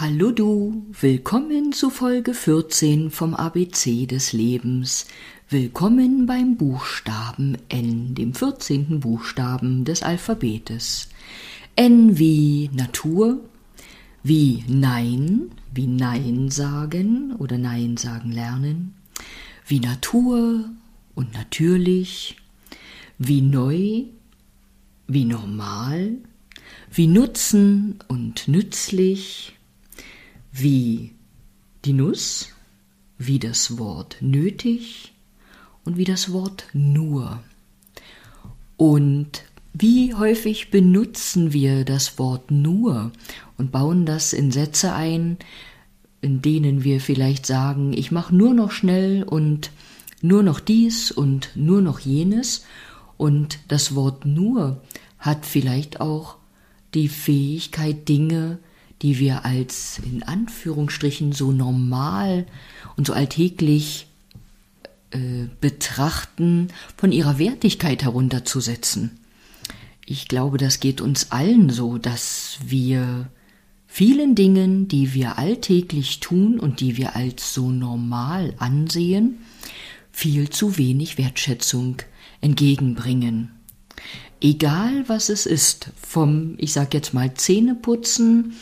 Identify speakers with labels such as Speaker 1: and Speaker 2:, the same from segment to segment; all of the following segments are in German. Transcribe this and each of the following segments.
Speaker 1: Hallo du, willkommen zu Folge 14 vom ABC des Lebens. Willkommen beim Buchstaben N, dem 14. Buchstaben des Alphabetes. N wie Natur, wie Nein, wie Nein sagen oder Nein sagen lernen, wie Natur und natürlich, wie neu, wie normal, wie Nutzen und nützlich, wie die Nuss, wie das Wort nötig und wie das Wort nur. Und wie häufig benutzen wir das Wort nur und bauen das in Sätze ein, in denen wir vielleicht sagen, ich mache nur noch schnell und nur noch dies und nur noch jenes. Und das Wort nur hat vielleicht auch die Fähigkeit, Dinge die wir als in Anführungsstrichen so normal und so alltäglich äh, betrachten, von ihrer Wertigkeit herunterzusetzen. Ich glaube, das geht uns allen so, dass wir vielen Dingen, die wir alltäglich tun und die wir als so normal ansehen, viel zu wenig Wertschätzung entgegenbringen. Egal was es ist, vom, ich sag jetzt mal, Zähneputzen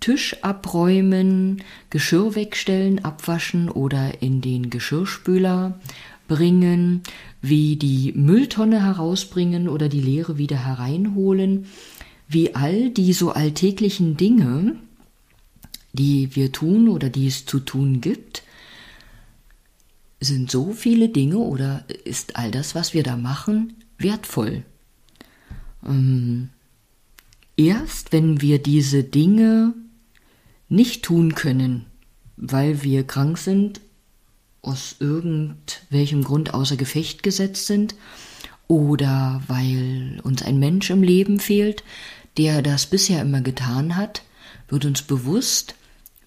Speaker 1: Tisch abräumen, Geschirr wegstellen, abwaschen oder in den Geschirrspüler bringen, wie die Mülltonne herausbringen oder die Leere wieder hereinholen, wie all die so alltäglichen Dinge, die wir tun oder die es zu tun gibt, sind so viele Dinge oder ist all das, was wir da machen, wertvoll. Ähm, Erst wenn wir diese Dinge nicht tun können, weil wir krank sind, aus irgendwelchem Grund außer Gefecht gesetzt sind, oder weil uns ein Mensch im Leben fehlt, der das bisher immer getan hat, wird uns bewusst,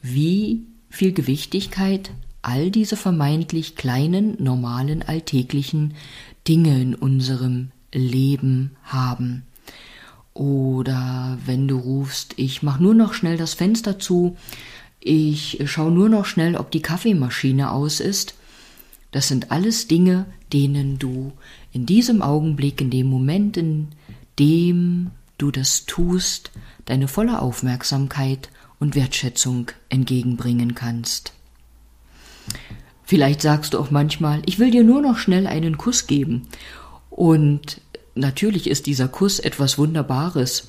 Speaker 1: wie viel Gewichtigkeit all diese vermeintlich kleinen, normalen, alltäglichen Dinge in unserem Leben haben. Oder wenn du rufst, ich mach nur noch schnell das Fenster zu, ich schaue nur noch schnell, ob die Kaffeemaschine aus ist. Das sind alles Dinge, denen du in diesem Augenblick, in dem Moment, in dem du das tust, deine volle Aufmerksamkeit und Wertschätzung entgegenbringen kannst. Vielleicht sagst du auch manchmal, ich will dir nur noch schnell einen Kuss geben. Und natürlich ist dieser Kuss etwas Wunderbares.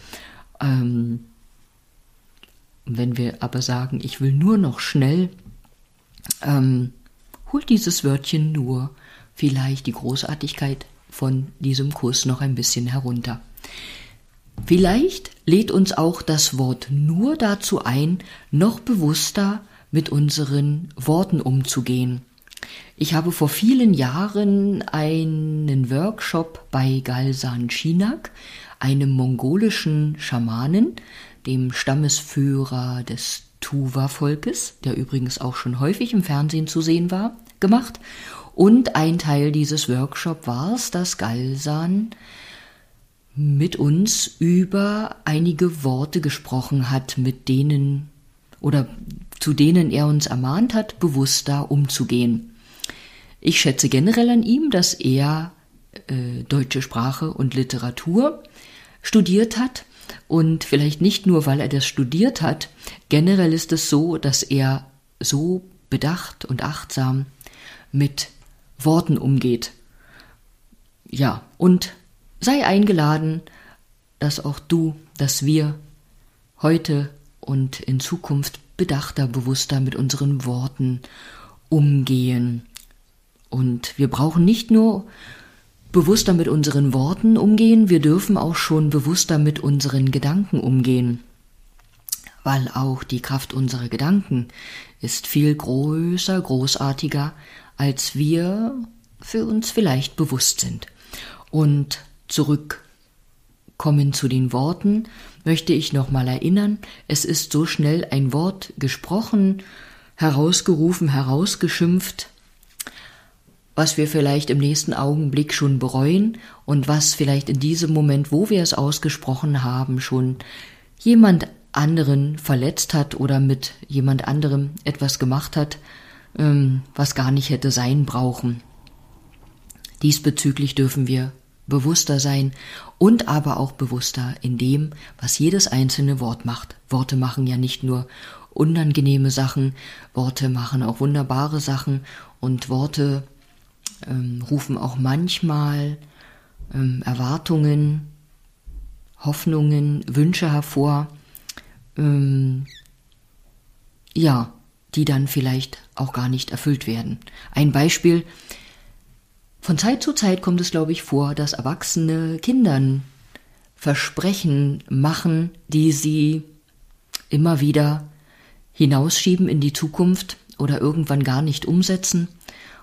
Speaker 1: Ähm, wenn wir aber sagen, ich will nur noch schnell, ähm, holt dieses Wörtchen nur vielleicht die Großartigkeit von diesem Kuss noch ein bisschen herunter. Vielleicht lädt uns auch das Wort nur dazu ein, noch bewusster mit unseren Worten umzugehen. Ich habe vor vielen Jahren einen Workshop bei Galsan Chinak, einem mongolischen Schamanen, dem Stammesführer des Tuva-Volkes, der übrigens auch schon häufig im Fernsehen zu sehen war, gemacht. Und ein Teil dieses Workshops war es, dass Galsan mit uns über einige Worte gesprochen hat, mit denen oder zu denen er uns ermahnt hat, bewusster umzugehen. Ich schätze generell an ihm, dass er äh, deutsche Sprache und Literatur studiert hat und vielleicht nicht nur, weil er das studiert hat, generell ist es so, dass er so bedacht und achtsam mit Worten umgeht. Ja, und sei eingeladen, dass auch du, dass wir heute und in Zukunft bedachter, bewusster mit unseren Worten umgehen. Und wir brauchen nicht nur bewusster mit unseren Worten umgehen, wir dürfen auch schon bewusster mit unseren Gedanken umgehen, weil auch die Kraft unserer Gedanken ist viel größer, großartiger, als wir für uns vielleicht bewusst sind. Und zurückkommen zu den Worten, möchte ich nochmal erinnern, es ist so schnell ein Wort gesprochen, herausgerufen, herausgeschimpft, was wir vielleicht im nächsten Augenblick schon bereuen und was vielleicht in diesem Moment, wo wir es ausgesprochen haben, schon jemand anderen verletzt hat oder mit jemand anderem etwas gemacht hat, ähm, was gar nicht hätte sein brauchen. Diesbezüglich dürfen wir bewusster sein und aber auch bewusster in dem, was jedes einzelne Wort macht. Worte machen ja nicht nur unangenehme Sachen, Worte machen auch wunderbare Sachen und Worte ähm, rufen auch manchmal ähm, Erwartungen, Hoffnungen, Wünsche hervor, ähm, ja, die dann vielleicht auch gar nicht erfüllt werden. Ein Beispiel, von Zeit zu Zeit kommt es, glaube ich, vor, dass Erwachsene Kindern Versprechen machen, die sie immer wieder hinausschieben in die Zukunft oder irgendwann gar nicht umsetzen.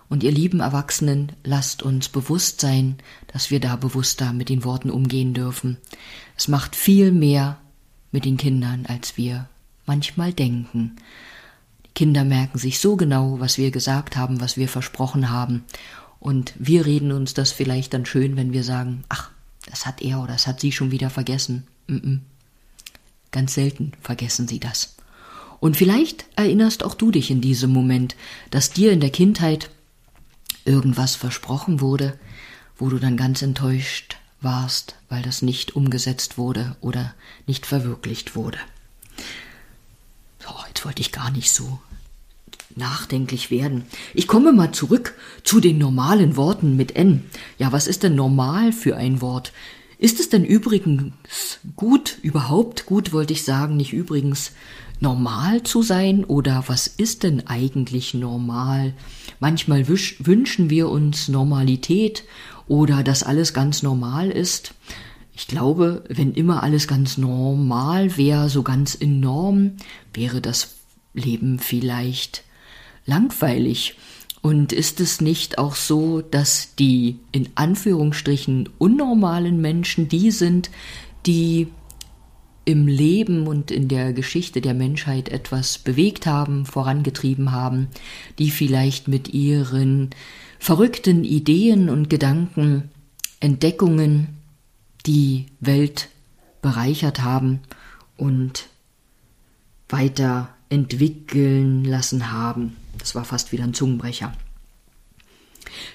Speaker 1: Und ihr lieben Erwachsenen, lasst uns bewusst sein, dass wir da bewusster mit den Worten umgehen dürfen. Es macht viel mehr mit den Kindern, als wir manchmal denken. Die Kinder merken sich so genau, was wir gesagt haben, was wir versprochen haben. Und wir reden uns das vielleicht dann schön, wenn wir sagen, ach, das hat er oder das hat sie schon wieder vergessen. Mm -mm. Ganz selten vergessen sie das. Und vielleicht erinnerst auch du dich in diesem Moment, dass dir in der Kindheit irgendwas versprochen wurde, wo du dann ganz enttäuscht warst, weil das nicht umgesetzt wurde oder nicht verwirklicht wurde. So, jetzt wollte ich gar nicht so nachdenklich werden. Ich komme mal zurück zu den normalen Worten mit N. Ja, was ist denn normal für ein Wort? Ist es denn übrigens gut, überhaupt gut wollte ich sagen, nicht übrigens normal zu sein oder was ist denn eigentlich normal? Manchmal wünschen wir uns Normalität oder dass alles ganz normal ist. Ich glaube, wenn immer alles ganz normal wäre, so ganz enorm, wäre das Leben vielleicht langweilig? Und ist es nicht auch so, dass die in Anführungsstrichen unnormalen Menschen die sind, die im Leben und in der Geschichte der Menschheit etwas bewegt haben, vorangetrieben haben, die vielleicht mit ihren verrückten Ideen und Gedanken, Entdeckungen die Welt bereichert haben und weiter entwickeln lassen haben. Das war fast wieder ein Zungenbrecher.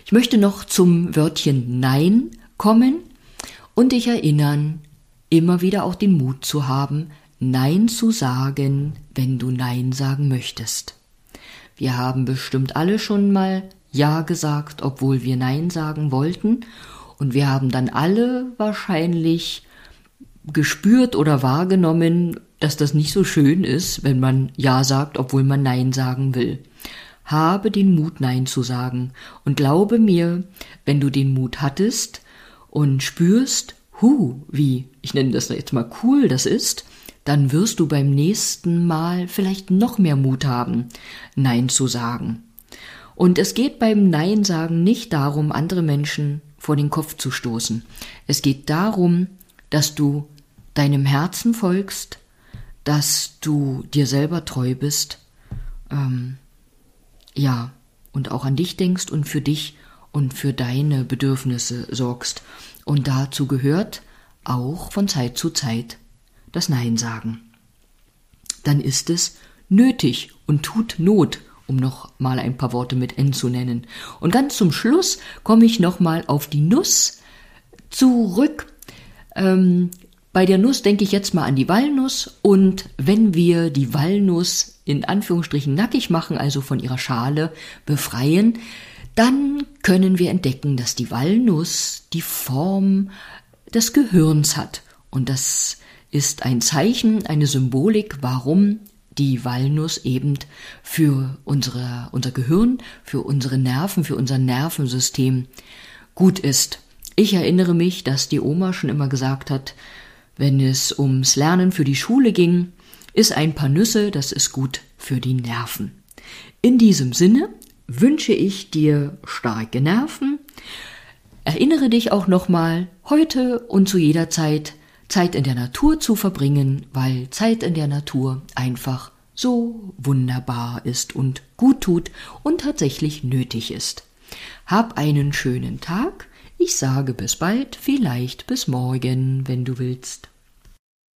Speaker 1: Ich möchte noch zum Wörtchen Nein kommen und dich erinnern, immer wieder auch den Mut zu haben, Nein zu sagen, wenn du Nein sagen möchtest. Wir haben bestimmt alle schon mal Ja gesagt, obwohl wir Nein sagen wollten, und wir haben dann alle wahrscheinlich gespürt oder wahrgenommen, dass das nicht so schön ist, wenn man Ja sagt, obwohl man Nein sagen will. Habe den Mut, Nein zu sagen. Und glaube mir, wenn du den Mut hattest und spürst, hu, wie, ich nenne das jetzt mal cool das ist, dann wirst du beim nächsten Mal vielleicht noch mehr Mut haben, Nein zu sagen. Und es geht beim Nein sagen nicht darum, andere Menschen vor den Kopf zu stoßen. Es geht darum, dass du deinem Herzen folgst, dass du dir selber treu bist, ähm, ja, und auch an dich denkst und für dich und für deine Bedürfnisse sorgst. Und dazu gehört auch von Zeit zu Zeit das Nein sagen. Dann ist es nötig und tut Not, um noch mal ein paar Worte mit N zu nennen. Und ganz zum Schluss komme ich noch mal auf die Nuss zurück. Ähm, bei der Nuss denke ich jetzt mal an die Walnuss und wenn wir die Walnuss in Anführungsstrichen nackig machen, also von ihrer Schale befreien, dann können wir entdecken, dass die Walnuss die Form des Gehirns hat. Und das ist ein Zeichen, eine Symbolik, warum die Walnuss eben für unsere, unser Gehirn, für unsere Nerven, für unser Nervensystem gut ist. Ich erinnere mich, dass die Oma schon immer gesagt hat, wenn es ums Lernen für die Schule ging, ist ein paar Nüsse, das ist gut für die Nerven. In diesem Sinne wünsche ich dir starke Nerven. Erinnere dich auch nochmal, heute und zu jeder Zeit Zeit in der Natur zu verbringen, weil Zeit in der Natur einfach so wunderbar ist und gut tut und tatsächlich nötig ist. Hab einen schönen Tag. Ich sage bis bald, vielleicht bis morgen, wenn du willst.